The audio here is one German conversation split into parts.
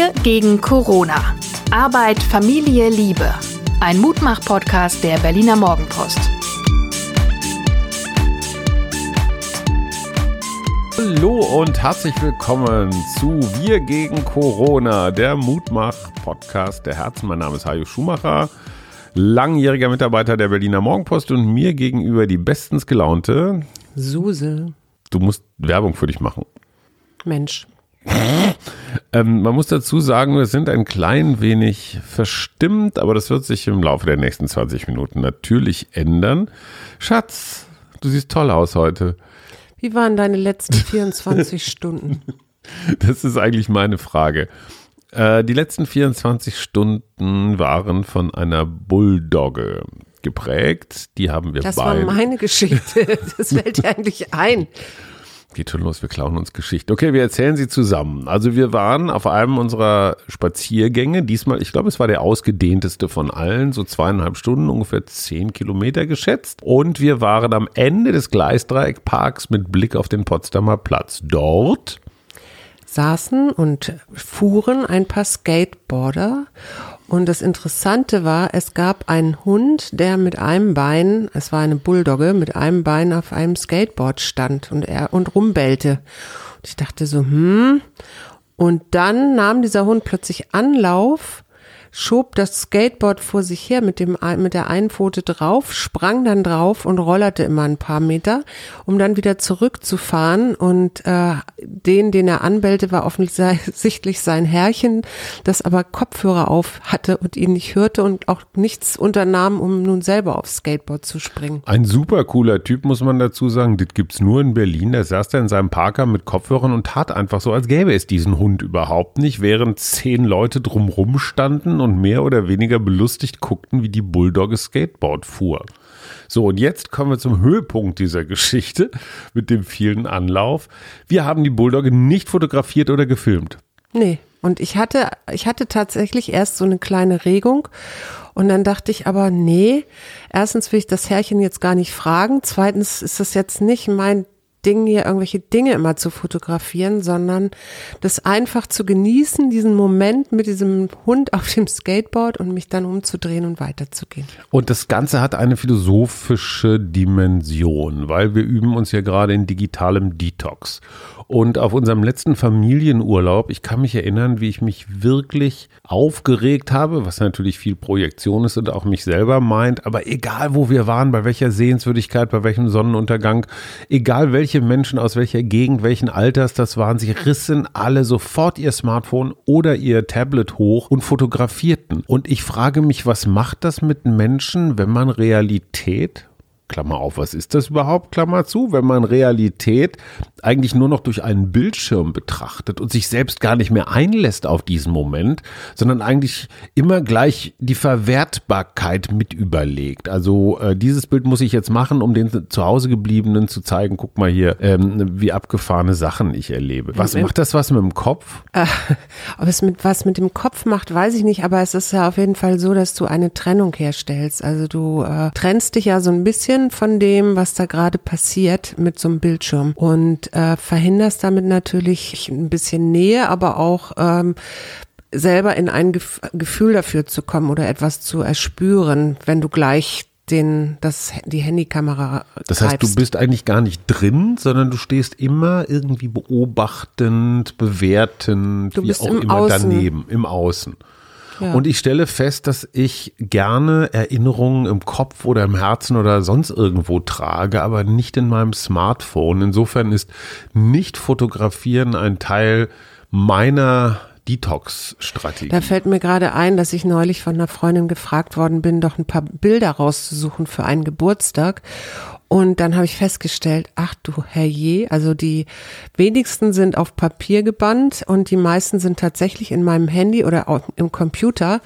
Wir gegen Corona. Arbeit, Familie, Liebe. Ein Mutmach-Podcast der Berliner Morgenpost. Hallo und herzlich willkommen zu Wir gegen Corona, der Mutmach-Podcast der Herzen. Mein Name ist Hajo Schumacher, langjähriger Mitarbeiter der Berliner Morgenpost und mir gegenüber die bestens gelaunte Suse. Du musst Werbung für dich machen. Mensch. Ähm, man muss dazu sagen, wir sind ein klein wenig verstimmt, aber das wird sich im Laufe der nächsten 20 Minuten natürlich ändern. Schatz, du siehst toll aus heute. Wie waren deine letzten 24 Stunden? Das ist eigentlich meine Frage. Äh, die letzten 24 Stunden waren von einer Bulldogge geprägt. Die haben wir Das beide. war meine Geschichte. Das fällt dir eigentlich ein. Geht schon los, wir klauen uns Geschichten. Okay, wir erzählen sie zusammen. Also wir waren auf einem unserer Spaziergänge, diesmal, ich glaube, es war der ausgedehnteste von allen, so zweieinhalb Stunden, ungefähr zehn Kilometer geschätzt. Und wir waren am Ende des Gleisdreieckparks mit Blick auf den Potsdamer Platz. Dort Saßen und fuhren ein paar Skateboarder. Und das Interessante war, es gab einen Hund, der mit einem Bein, es war eine Bulldogge, mit einem Bein auf einem Skateboard stand und er und rumbellte. Und ich dachte so, hm. Und dann nahm dieser Hund plötzlich Anlauf, schob das Skateboard vor sich her mit dem mit der einen Pfote drauf, sprang dann drauf und rollerte immer ein paar Meter, um dann wieder zurückzufahren und äh, den, den er anbellte, war offensichtlich sein Herrchen, das aber Kopfhörer auf hatte und ihn nicht hörte und auch nichts unternahm, um nun selber aufs Skateboard zu springen. ein super cooler Typ, muss man dazu sagen. Das gibt's nur in Berlin. Der saß da in seinem Parker mit Kopfhörern und tat einfach so, als gäbe es diesen Hund überhaupt nicht, während zehn Leute drumrum standen und mehr oder weniger belustigt guckten, wie die Bulldogge Skateboard fuhr. So, und jetzt kommen wir zum Höhepunkt dieser Geschichte mit dem vielen Anlauf. Wir haben die Bulldogge nicht fotografiert oder gefilmt. Nee. Und ich hatte, ich hatte tatsächlich erst so eine kleine Regung und dann dachte ich aber, nee, erstens will ich das Herrchen jetzt gar nicht fragen, zweitens ist das jetzt nicht mein Ding, hier irgendwelche Dinge immer zu fotografieren, sondern das einfach zu genießen, diesen Moment mit diesem Hund auf dem Skateboard und mich dann umzudrehen und weiterzugehen. Und das Ganze hat eine philosophische Dimension, weil wir üben uns ja gerade in digitalem Detox. Und auf unserem letzten Familienurlaub, ich kann mich erinnern, wie ich mich wirklich aufgeregt habe, was natürlich viel Projektion ist und auch mich selber meint, aber egal wo wir waren, bei welcher Sehenswürdigkeit, bei welchem Sonnenuntergang, egal welche Menschen aus welcher Gegend, welchen Alters das waren, sie rissen alle sofort ihr Smartphone oder ihr Tablet hoch und fotografierten. Und ich frage mich, was macht das mit Menschen, wenn man Realität Klammer auf, was ist das überhaupt, Klammer zu, wenn man Realität eigentlich nur noch durch einen Bildschirm betrachtet und sich selbst gar nicht mehr einlässt auf diesen Moment, sondern eigentlich immer gleich die Verwertbarkeit mit überlegt. Also äh, dieses Bild muss ich jetzt machen, um den zu Hause gebliebenen zu zeigen, guck mal hier, ähm, wie abgefahrene Sachen ich erlebe. Was macht das was mit dem Kopf? Äh, ob es mit was mit dem Kopf macht, weiß ich nicht, aber es ist ja auf jeden Fall so, dass du eine Trennung herstellst. Also du äh, trennst dich ja so ein bisschen von dem, was da gerade passiert mit so einem Bildschirm und äh, verhinderst damit natürlich ein bisschen Nähe, aber auch ähm, selber in ein Gef Gefühl dafür zu kommen oder etwas zu erspüren, wenn du gleich den, das, die Handykamera Das heißt, du greifst. bist eigentlich gar nicht drin, sondern du stehst immer irgendwie beobachtend, bewertend, Du wie bist auch im immer Außen. daneben, im Außen. Ja. Und ich stelle fest, dass ich gerne Erinnerungen im Kopf oder im Herzen oder sonst irgendwo trage, aber nicht in meinem Smartphone. Insofern ist nicht fotografieren ein Teil meiner Detox-Strategie. Da fällt mir gerade ein, dass ich neulich von einer Freundin gefragt worden bin, doch ein paar Bilder rauszusuchen für einen Geburtstag. Und dann habe ich festgestellt, ach du herrje, also die wenigsten sind auf Papier gebannt und die meisten sind tatsächlich in meinem Handy oder auch im Computer.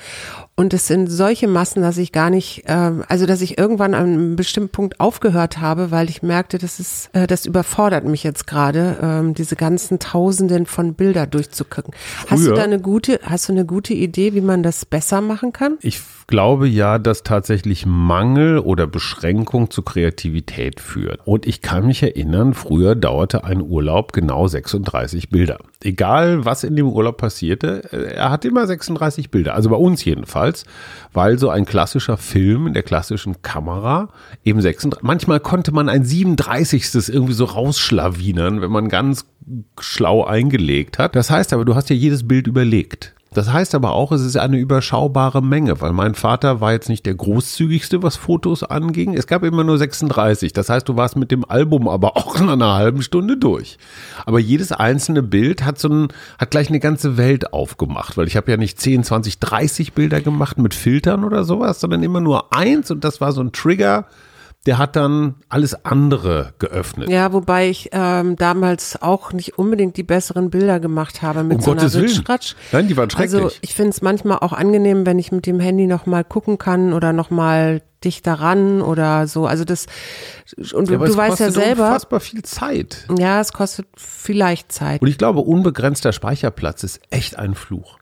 Und es sind solche Massen, dass ich gar nicht, ähm, also dass ich irgendwann an einem bestimmten Punkt aufgehört habe, weil ich merkte, das ist, äh, das überfordert mich jetzt gerade, ähm, diese ganzen Tausenden von Bilder durchzugucken. Hast du da eine gute, hast du eine gute Idee, wie man das besser machen kann? Ich glaube ja, dass tatsächlich Mangel oder Beschränkung zu Kreativität führt. Und ich kann mich erinnern, früher dauerte ein Urlaub genau 36 Bilder. Egal was in dem Urlaub passierte, äh, er hat immer 36 Bilder. Also bei uns jedenfalls, weil so ein klassischer Film in der klassischen Kamera eben 36, manchmal konnte man ein 37. irgendwie so rausschlawinern, wenn man ganz schlau eingelegt hat. Das heißt aber, du hast ja jedes Bild überlegt. Das heißt aber auch, es ist eine überschaubare Menge, weil mein Vater war jetzt nicht der großzügigste, was Fotos anging. Es gab immer nur 36. Das heißt, du warst mit dem Album aber auch in einer halben Stunde durch. Aber jedes einzelne Bild hat so ein, hat gleich eine ganze Welt aufgemacht, weil ich habe ja nicht 10, 20, 30 Bilder gemacht mit Filtern oder sowas, sondern immer nur eins und das war so ein Trigger der hat dann alles andere geöffnet. Ja, wobei ich ähm, damals auch nicht unbedingt die besseren Bilder gemacht habe mit um so Gottes einer Willen. Ritschratsch. Nein, die waren schrecklich. Also ich finde es manchmal auch angenehm, wenn ich mit dem Handy noch mal gucken kann oder noch mal dichter ran oder so. Also das und Ja, aber du es weißt ja kostet selber, unfassbar viel Zeit. ja, es kostet vielleicht Zeit. Und ich glaube, unbegrenzter Speicherplatz ist echt ein Fluch.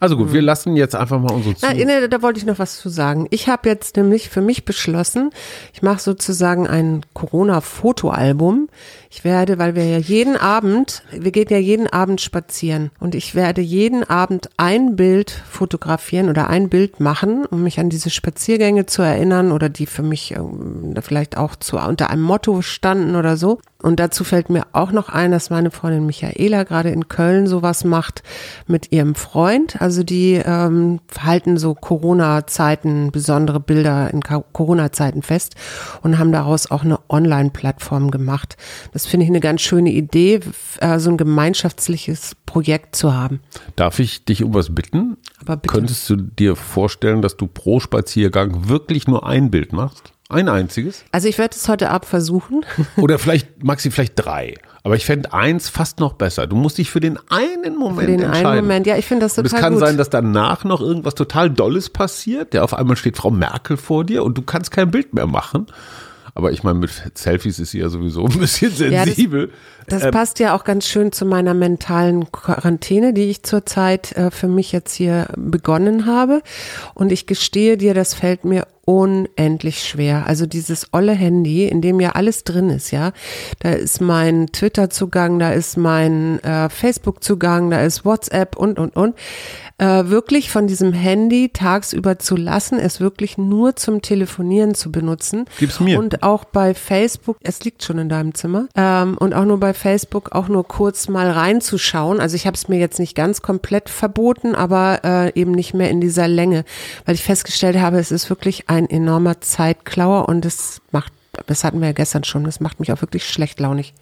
Also gut, wir lassen jetzt einfach mal unsere Na, Zu nee, da wollte ich noch was zu sagen. Ich habe jetzt nämlich für mich beschlossen, ich mache sozusagen ein Corona-Fotoalbum. Ich werde, weil wir ja jeden Abend, wir gehen ja jeden Abend spazieren und ich werde jeden Abend ein Bild fotografieren oder ein Bild machen, um mich an diese Spaziergänge zu erinnern oder die für mich ähm, vielleicht auch zu, unter einem Motto standen oder so. Und dazu fällt mir auch noch ein, dass meine Freundin Michaela gerade in Köln sowas macht mit ihrem Freund. Also die ähm, halten so Corona-Zeiten, besondere Bilder in Corona-Zeiten fest und haben daraus auch eine Online-Plattform gemacht. Das finde ich eine ganz schöne Idee, äh, so ein gemeinschaftliches Projekt zu haben. Darf ich dich um was bitten? Aber bitte. Könntest du dir vorstellen, dass du pro Spaziergang wirklich nur ein Bild machst? Ein einziges? Also ich werde es heute Abend versuchen. Oder vielleicht, Maxi, vielleicht drei. Aber ich fände eins fast noch besser. Du musst dich für den einen Moment Für den entscheiden. einen Moment. Ja, ich finde das Und es total kann gut. sein, dass danach noch irgendwas total Dolles passiert. Der auf einmal steht Frau Merkel vor dir und du kannst kein Bild mehr machen. Aber ich meine, mit Selfies ist sie ja sowieso ein bisschen Ja, das- sensibel. Das Ähm, passt ja auch ganz schön zu meiner mentalen Quarantäne, die ich zurzeit äh, für mich jetzt hier begonnen habe. Und ich gestehe dir, das fällt mir unendlich schwer. Also dieses olle Handy, in dem ja alles drin ist, ja. Da ist mein Twitter-Zugang, da ist mein äh, Facebook-Zugang, da ist WhatsApp und, und, und. Äh, wirklich von diesem Handy tagsüber zu lassen, es wirklich nur zum Telefonieren zu benutzen. Gib's mir. Und auch bei Facebook, es liegt schon in deinem Zimmer, ähm, und auch nur bei Facebook auch nur kurz mal reinzuschauen. Also ich habe es mir jetzt nicht ganz komplett verboten, aber äh, eben nicht mehr in dieser Länge, weil ich festgestellt habe, es ist wirklich ein enormer Zeitklauer und es macht, das hatten wir ja gestern schon, das macht mich auch wirklich schlecht launig.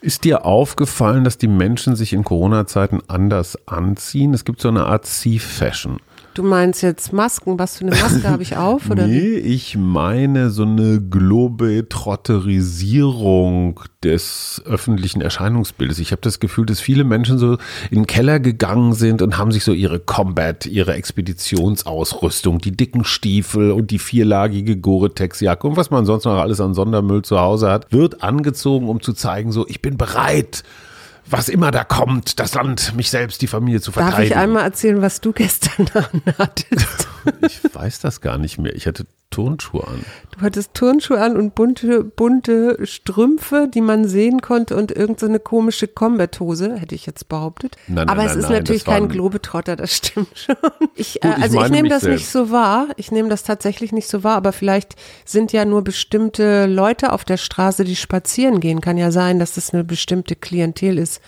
Ist dir aufgefallen, dass die Menschen sich in Corona-Zeiten anders anziehen? Es gibt so eine Art Sea-Fashion. Du meinst jetzt Masken, was für eine Maske habe ich auf? Oder? Nee, ich meine so eine Globetrotterisierung des öffentlichen Erscheinungsbildes. Ich habe das Gefühl, dass viele Menschen so in den Keller gegangen sind und haben sich so ihre Combat, ihre Expeditionsausrüstung, die dicken Stiefel und die vierlagige Gore-Tex-Jacke und was man sonst noch alles an Sondermüll zu Hause hat, wird angezogen, um zu zeigen, so ich bin bereit. Was immer da kommt, das Land, mich selbst, die Familie zu verteidigen. Darf ich einmal erzählen, was du gestern anhattest? Ich weiß das gar nicht mehr. Ich hatte Turnschuhe an. Du hattest Turnschuhe an und bunte, bunte Strümpfe, die man sehen konnte und irgendeine so eine komische Combat-Hose, hätte ich jetzt behauptet. Nein, nein, Aber es nein, ist nein, natürlich kein Globetrotter, das stimmt schon. Ich, Gut, äh, ich also ich nehme das nicht selbst. so wahr. Ich nehme das tatsächlich nicht so wahr, aber vielleicht sind ja nur bestimmte Leute auf der Straße, die spazieren gehen. Kann ja sein, dass das eine bestimmte Klientel ist.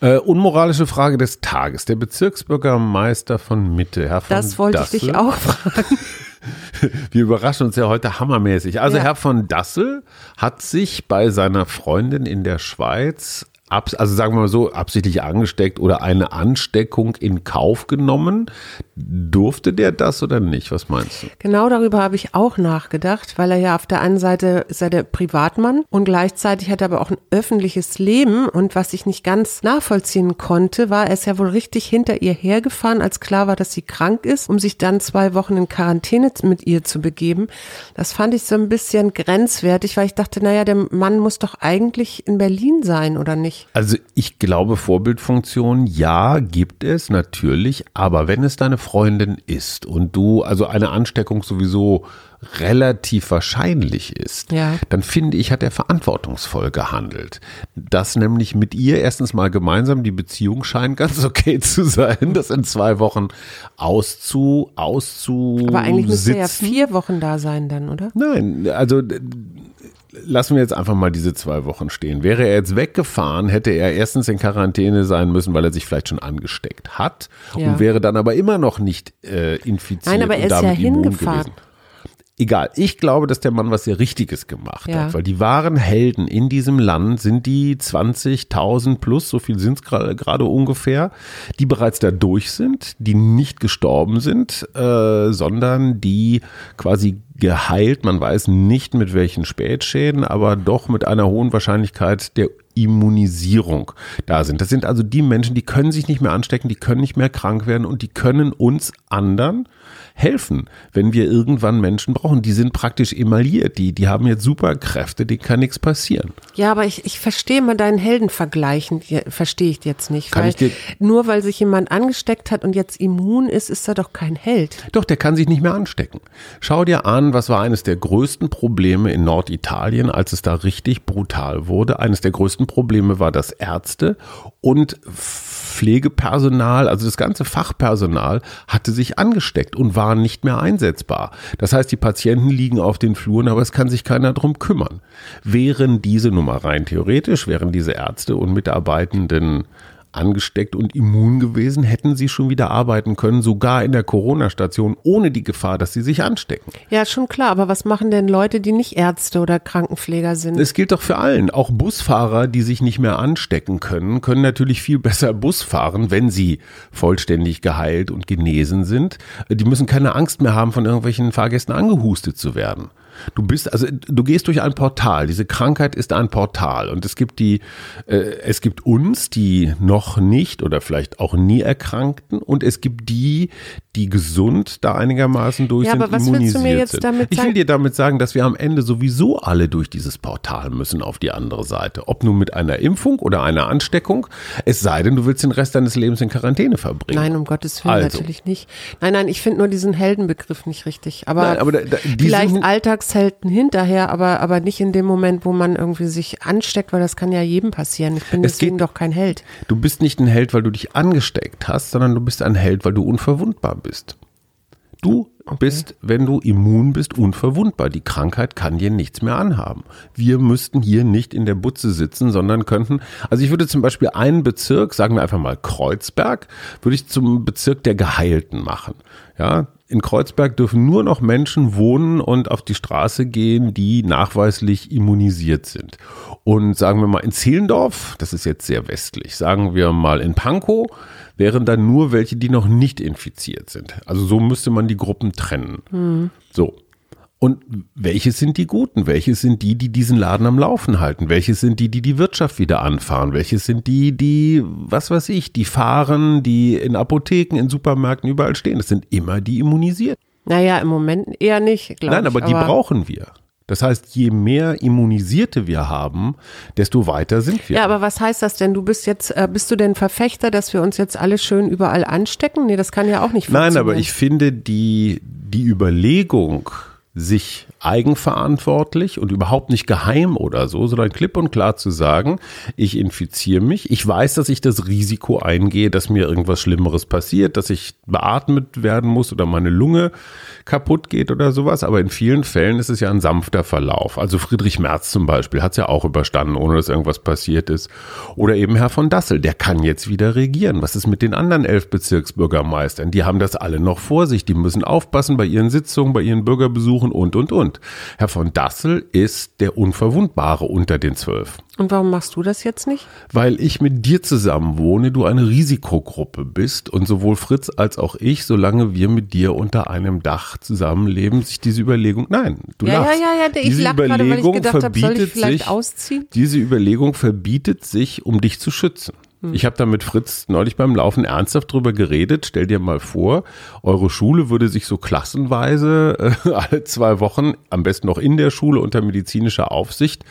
Äh, unmoralische Frage des Tages. Der Bezirksbürgermeister von Mitte, Herr von Das wollte Dassel. ich dich auch fragen. Wir überraschen uns ja heute hammermäßig. Also Ja. Herr von Dassel hat sich bei seiner Freundin in der Schweiz, also sagen wir mal so, absichtlich angesteckt oder eine Ansteckung in Kauf genommen. Durfte der das oder nicht? Was meinst du? Genau darüber habe ich auch nachgedacht, weil er ja auf der einen Seite ist er der Privatmann und gleichzeitig hat er aber auch ein öffentliches Leben und was ich nicht ganz nachvollziehen konnte, war, er ist ja wohl richtig hinter ihr hergefahren, als klar war, dass sie krank ist, um sich dann zwei Wochen in Quarantäne mit ihr zu begeben. Das fand ich so ein bisschen grenzwertig, weil ich dachte, naja, der Mann muss doch eigentlich in Berlin sein, oder nicht? Also ich glaube, Vorbildfunktion, ja, gibt es natürlich, aber wenn es deine Freundin ist und du, also eine Ansteckung sowieso relativ wahrscheinlich ist, Ja. dann finde ich, hat er verantwortungsvoll gehandelt. Dass nämlich mit ihr erstens mal gemeinsam die Beziehung scheint ganz okay zu sein, das in zwei Wochen auszu, auszu Aber eigentlich müsste er ja vier Wochen da sein dann, oder? Nein, also d- lassen wir jetzt einfach mal diese zwei Wochen stehen. Wäre er jetzt weggefahren, hätte er erstens in Quarantäne sein müssen, weil er sich vielleicht schon angesteckt hat Ja. und wäre dann aber immer noch nicht äh, infiziert Nein, aber er ist ja hingefahren. gewesen. Egal, ich glaube, dass der Mann was sehr Richtiges gemacht Ja. hat, weil die wahren Helden in diesem Land sind die 20.000 plus, so viel sind es gerade ungefähr, die bereits da durch sind, die nicht gestorben sind, äh, sondern die quasi geheilt, man weiß nicht mit welchen Spätschäden, aber doch mit einer hohen Wahrscheinlichkeit der Immunisierung da sind. Das sind also die Menschen, die können sich nicht mehr anstecken, die können nicht mehr krank werden und die können uns anderen helfen, wenn wir irgendwann Menschen brauchen. Die sind praktisch emailliert, die, die haben jetzt Superkräfte, denen kann nichts passieren. Ja, aber ich, ich verstehe mal deinen Heldenvergleichen, verstehe ich jetzt nicht. Kann weil nur weil sich jemand angesteckt hat und jetzt immun ist, ist er doch kein Held. Doch, der kann sich nicht mehr anstecken. Schau dir an, was war eines der größten Probleme in Norditalien, als es da richtig brutal wurde. Eines der größten Probleme war, dass Ärzte und Pflegepersonal, also das ganze Fachpersonal, hatte sich angesteckt und war nicht mehr einsetzbar. Das heißt, die Patienten liegen auf den Fluren, aber es kann sich keiner drum kümmern. Wären diese Nummer rein theoretisch, wären diese Ärzte und Mitarbeitenden angesteckt und immun gewesen, hätten sie schon wieder arbeiten können, sogar in der Corona-Station, ohne die Gefahr, dass sie sich anstecken. Ja, schon klar, aber was machen denn Leute, die nicht Ärzte oder Krankenpfleger sind? Es gilt doch für allen. Auch Busfahrer, die sich nicht mehr anstecken können, können natürlich viel besser Bus fahren, wenn sie vollständig geheilt und genesen sind. Die müssen keine Angst mehr haben, von irgendwelchen Fahrgästen angehustet zu werden. Du bist, also du gehst durch ein Portal. Diese Krankheit ist ein Portal und es gibt die, äh, es gibt uns, die noch nicht oder vielleicht auch nie erkrankten und es gibt die, die gesund da einigermaßen durch Ja, sind, aber was willst du immunisiert mir jetzt sind. damit ich will dir damit sagen, dass wir am Ende sowieso alle durch dieses Portal müssen auf die andere Seite. Ob nun mit einer Impfung oder einer Ansteckung, es sei denn, du willst den Rest deines Lebens in Quarantäne verbringen. Nein, um Gottes Willen Also. natürlich nicht. Nein, nein, ich finde nur diesen Heldenbegriff nicht richtig. Aber, Nein, aber da- da- die vielleicht sind- Alltagshelden hinterher, aber, aber nicht in dem Moment, wo man irgendwie sich ansteckt, weil das kann ja jedem passieren. Ich bin Es deswegen geht- doch kein Held. Du bist nicht ein Held, weil du dich angesteckt hast, sondern du bist ein Held, weil du unverwundbar bist. Du bist, wenn du immun bist, unverwundbar. Die Krankheit kann dir nichts mehr anhaben. Wir müssten hier nicht in der Butze sitzen, sondern könnten, also ich würde zum Beispiel einen Bezirk, sagen wir einfach mal Kreuzberg, würde ich zum Bezirk der Geheilten machen. Ja, in Kreuzberg dürfen nur noch Menschen wohnen und auf die Straße gehen, die nachweislich immunisiert sind. Und sagen wir mal in Zehlendorf, das ist jetzt sehr westlich, sagen wir mal in Pankow, wären dann nur welche, die noch nicht infiziert sind. Also so müsste man die Gruppen trennen. So. Und welche sind die Guten? Welche sind die, die diesen Laden am Laufen halten? Welche sind die, die die Wirtschaft wieder anfahren? Welche sind die, die, was weiß ich, die fahren, die in Apotheken, in Supermärkten überall stehen? Das sind immer die immunisiert. Naja, im Moment eher nicht, glaube ich. Nein, aber die brauchen wir. Das heißt, je mehr Immunisierte wir haben, desto weiter sind wir. Ja, aber was heißt das denn? Du bist jetzt, äh, bist du denn Verfechter, dass wir uns jetzt alle schön überall anstecken? Nee, das kann ja auch nicht funktionieren. Nein, aber ich finde die, die Überlegung, sich eigenverantwortlich und überhaupt nicht geheim oder so, sondern klipp und klar zu sagen, ich infiziere mich, ich weiß, dass ich das Risiko eingehe, dass mir irgendwas Schlimmeres passiert, dass ich beatmet werden muss oder meine Lunge kaputt geht oder sowas, aber in vielen Fällen ist es ja ein sanfter Verlauf. Also Friedrich Merz zum Beispiel hat es ja auch überstanden, ohne dass irgendwas passiert ist. Oder eben Herr von Dassel, der kann jetzt wieder regieren. Was ist mit den anderen elf Bezirksbürgermeistern? Die haben das alle noch vor sich. Die müssen aufpassen bei ihren Sitzungen, bei ihren Bürgerbesuchen und, und, und. Herr von Dassel ist der Unverwundbare unter den zwölf. Und warum machst du das jetzt nicht? Weil ich mit dir zusammen wohne, du eine Risikogruppe bist und sowohl Fritz als auch ich, solange wir mit dir unter einem Dach zusammenleben, sich diese Überlegung, nein, du Ja, lachst. ja, ja, ja, ich diese lach gerade, weil ich Überlegung gedacht hab, soll ich vielleicht sich, ausziehen? Diese Überlegung verbietet sich, um dich zu schützen. Hm. Ich habe da mit Fritz neulich beim Laufen ernsthaft drüber geredet. Stell dir mal vor, eure Schule würde sich so klassenweise äh, alle zwei Wochen, am besten noch in der Schule unter medizinischer Aufsicht,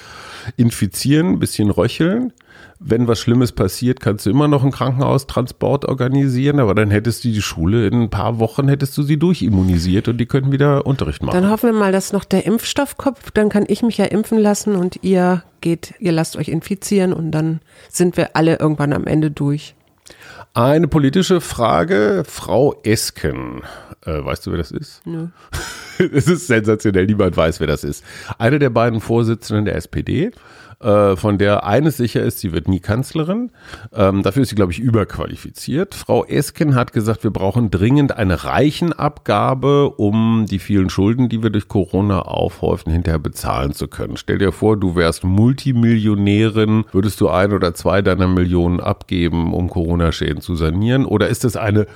infizieren, bisschen röcheln. Wenn was Schlimmes passiert, kannst du immer noch einen Krankenhaustransport organisieren, aber dann hättest du die Schule in ein paar Wochen hättest du sie durchimmunisiert und die könnten wieder Unterricht machen. Dann hoffen wir mal, dass noch der Impfstoff kommt. Dann kann ich mich ja impfen lassen und ihr geht, ihr lasst euch infizieren und dann sind wir alle irgendwann am Ende durch. Eine politische Frage. Frau Esken. Äh, weißt du, wer das ist? Nö. Es ist sensationell, niemand weiß, wer das ist. Eine der beiden Vorsitzenden der SPD, äh, von der eines sicher ist, sie wird nie Kanzlerin. Ähm, dafür ist sie, glaube ich, überqualifiziert. Frau Esken hat gesagt, wir brauchen dringend eine Reichenabgabe, um die vielen Schulden, die wir durch Corona aufhäufen, hinterher bezahlen zu können. Stell dir vor, du wärst Multimillionärin, würdest du ein oder zwei deiner Millionen abgeben, um Corona-Schäden zu sanieren? Oder ist es eine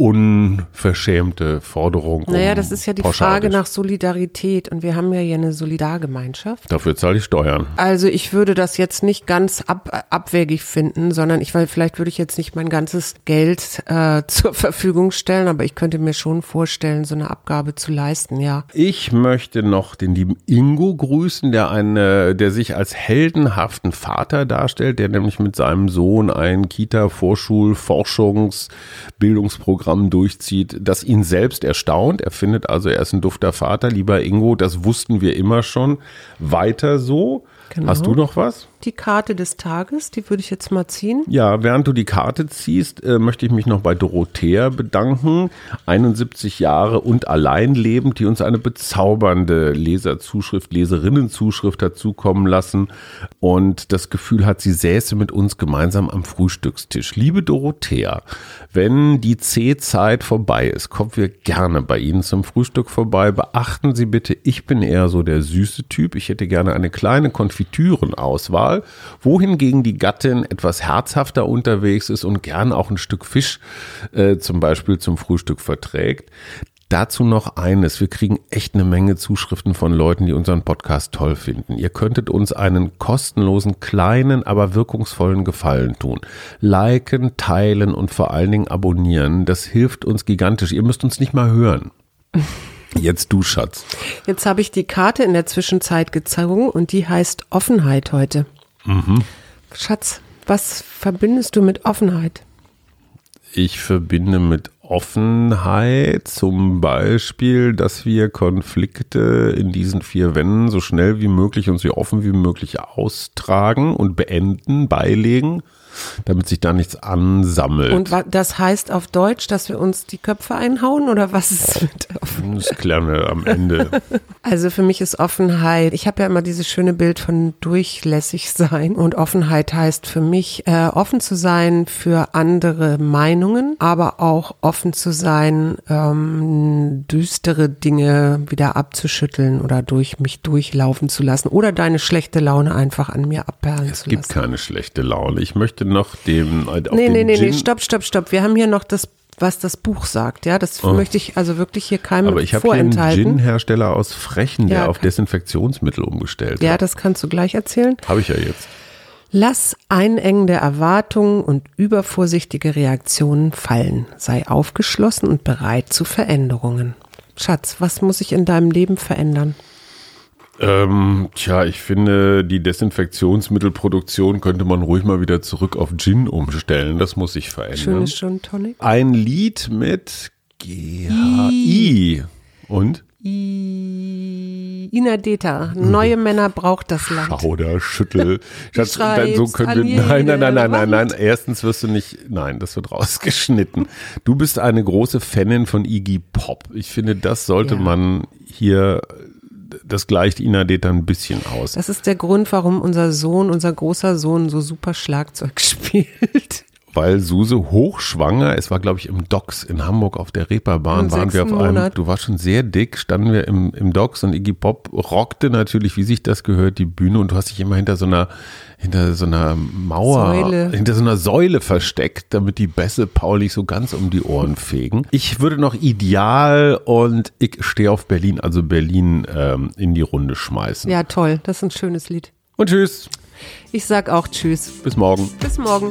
unverschämte Forderung. Naja, um das ist ja die Frage nach Solidarität und wir haben ja hier eine Solidargemeinschaft. Dafür zahle ich Steuern. Also ich würde das jetzt nicht ganz ab, abwegig finden, sondern ich, weil vielleicht würde ich jetzt nicht mein ganzes Geld äh, zur Verfügung stellen, aber ich könnte mir schon vorstellen, so eine Abgabe zu leisten, ja. Ich möchte noch den lieben Ingo grüßen, der eine, der sich als heldenhaften Vater darstellt, der nämlich mit seinem Sohn ein Kita-Vorschul-Forschungs-Bildungsprogramm durchzieht, das ihn selbst erstaunt. Er findet also, er ist ein dufter Vater. Lieber Ingo, das wussten wir immer schon. Weiter so. Genau. Hast du noch was? Die Karte des Tages, die würde ich jetzt mal ziehen. Ja, während du die Karte ziehst, äh, möchte ich mich noch bei Dorothea bedanken. 71 Jahre und allein lebend, die uns eine bezaubernde Leserzuschrift, Leserinnenzuschrift hat zukommen lassen und das Gefühl hat, sie säße mit uns gemeinsam am Frühstückstisch. Liebe Dorothea, wenn die C-Zeit vorbei ist, kommen wir gerne bei Ihnen zum Frühstück vorbei. Beachten Sie bitte, ich bin eher so der süße Typ. Ich hätte gerne eine kleine Konfitürenauswahl, wohingegen die Gattin etwas herzhafter unterwegs ist und gern auch ein Stück Fisch äh, zum Beispiel zum Frühstück verträgt. Dazu noch eines. Wir kriegen echt eine Menge Zuschriften von Leuten, die unseren Podcast toll finden. Ihr könntet uns einen kostenlosen, kleinen, aber wirkungsvollen Gefallen tun. Liken, teilen und vor allen Dingen abonnieren. Das hilft uns gigantisch. Ihr müsst uns nicht mal hören. Jetzt du, Schatz. Jetzt habe ich die Karte in der Zwischenzeit gezogen und die heißt Offenheit heute. Schatz, was verbindest du mit Offenheit? Ich verbinde mit Offenheit zum Beispiel, dass wir Konflikte in diesen vier Wänden so schnell wie möglich und so offen wie möglich austragen und beenden, beilegen, damit sich da nichts ansammelt. Und das heißt auf Deutsch, dass wir uns die Köpfe einhauen oder was ist mit offen? das klären wir am Ende. Also für mich ist Offenheit, ich habe ja immer dieses schöne Bild von durchlässig sein und Offenheit heißt für mich äh, offen zu sein für andere Meinungen, aber auch offen zu sein, ähm, düstere Dinge wieder abzuschütteln oder durch mich durchlaufen zu lassen oder deine schlechte Laune einfach an mir abperlen Es zu gibt lassen. keine schlechte Laune. Ich möchte noch dem. Auf Nee, nee, nee, nee, stopp, stopp, stopp. Wir haben hier noch das, was das Buch sagt. Ja, das möchte ich also wirklich hier keinem Oh. Aber ich habe hier einen. Gin-Hersteller aus Frechen, der Ja, auf Desinfektionsmittel umgestellt ja, hat. das kannst du gleich erzählen. Habe ich ja jetzt. Lass einengende Erwartungen und übervorsichtige Reaktionen fallen. Sei aufgeschlossen und bereit zu Veränderungen. Schatz, was muss sich in deinem Leben verändern? Ähm, tja, ich finde, die Desinfektionsmittelproduktion könnte man ruhig mal wieder zurück auf Gin umstellen. Das muss sich verändern. Schönes Gin Tonic. Ein Lied mit G-H-I. Und? I- Ina Deta. Neue Männer braucht das Land. Schauder, Schüttel. Schatz, dann, so können wir, nein, nein, nein, nein, nein, nein. Erstens wirst du nicht, nein, das wird rausgeschnitten. Du bist eine große Fanin von Iggy Pop. Ich finde, das sollte Ja. man hier, das gleicht Ina Deta ein bisschen aus. Das ist der Grund, warum unser Sohn, unser großer Sohn so super Schlagzeug spielt. Weil Suse hochschwanger, es war glaube ich im Docks in Hamburg auf der Reeperbahn, Im waren wir auf einem, Monat. du warst schon sehr dick, standen wir im, im Docks und Iggy Pop rockte natürlich, wie sich das gehört, die Bühne und du hast dich immer hinter so einer, hinter so einer Mauer, Säule. hinter so einer Säule versteckt, damit die Bässe Paul nicht so ganz um die Ohren fegen. Ich würde noch ideal und ich stehe auf Berlin, also Berlin ähm, in die Runde schmeißen. Ja, toll. Das ist ein schönes Lied. Und tschüss, Ich sag auch Tschüss. bis morgen. Bis morgen.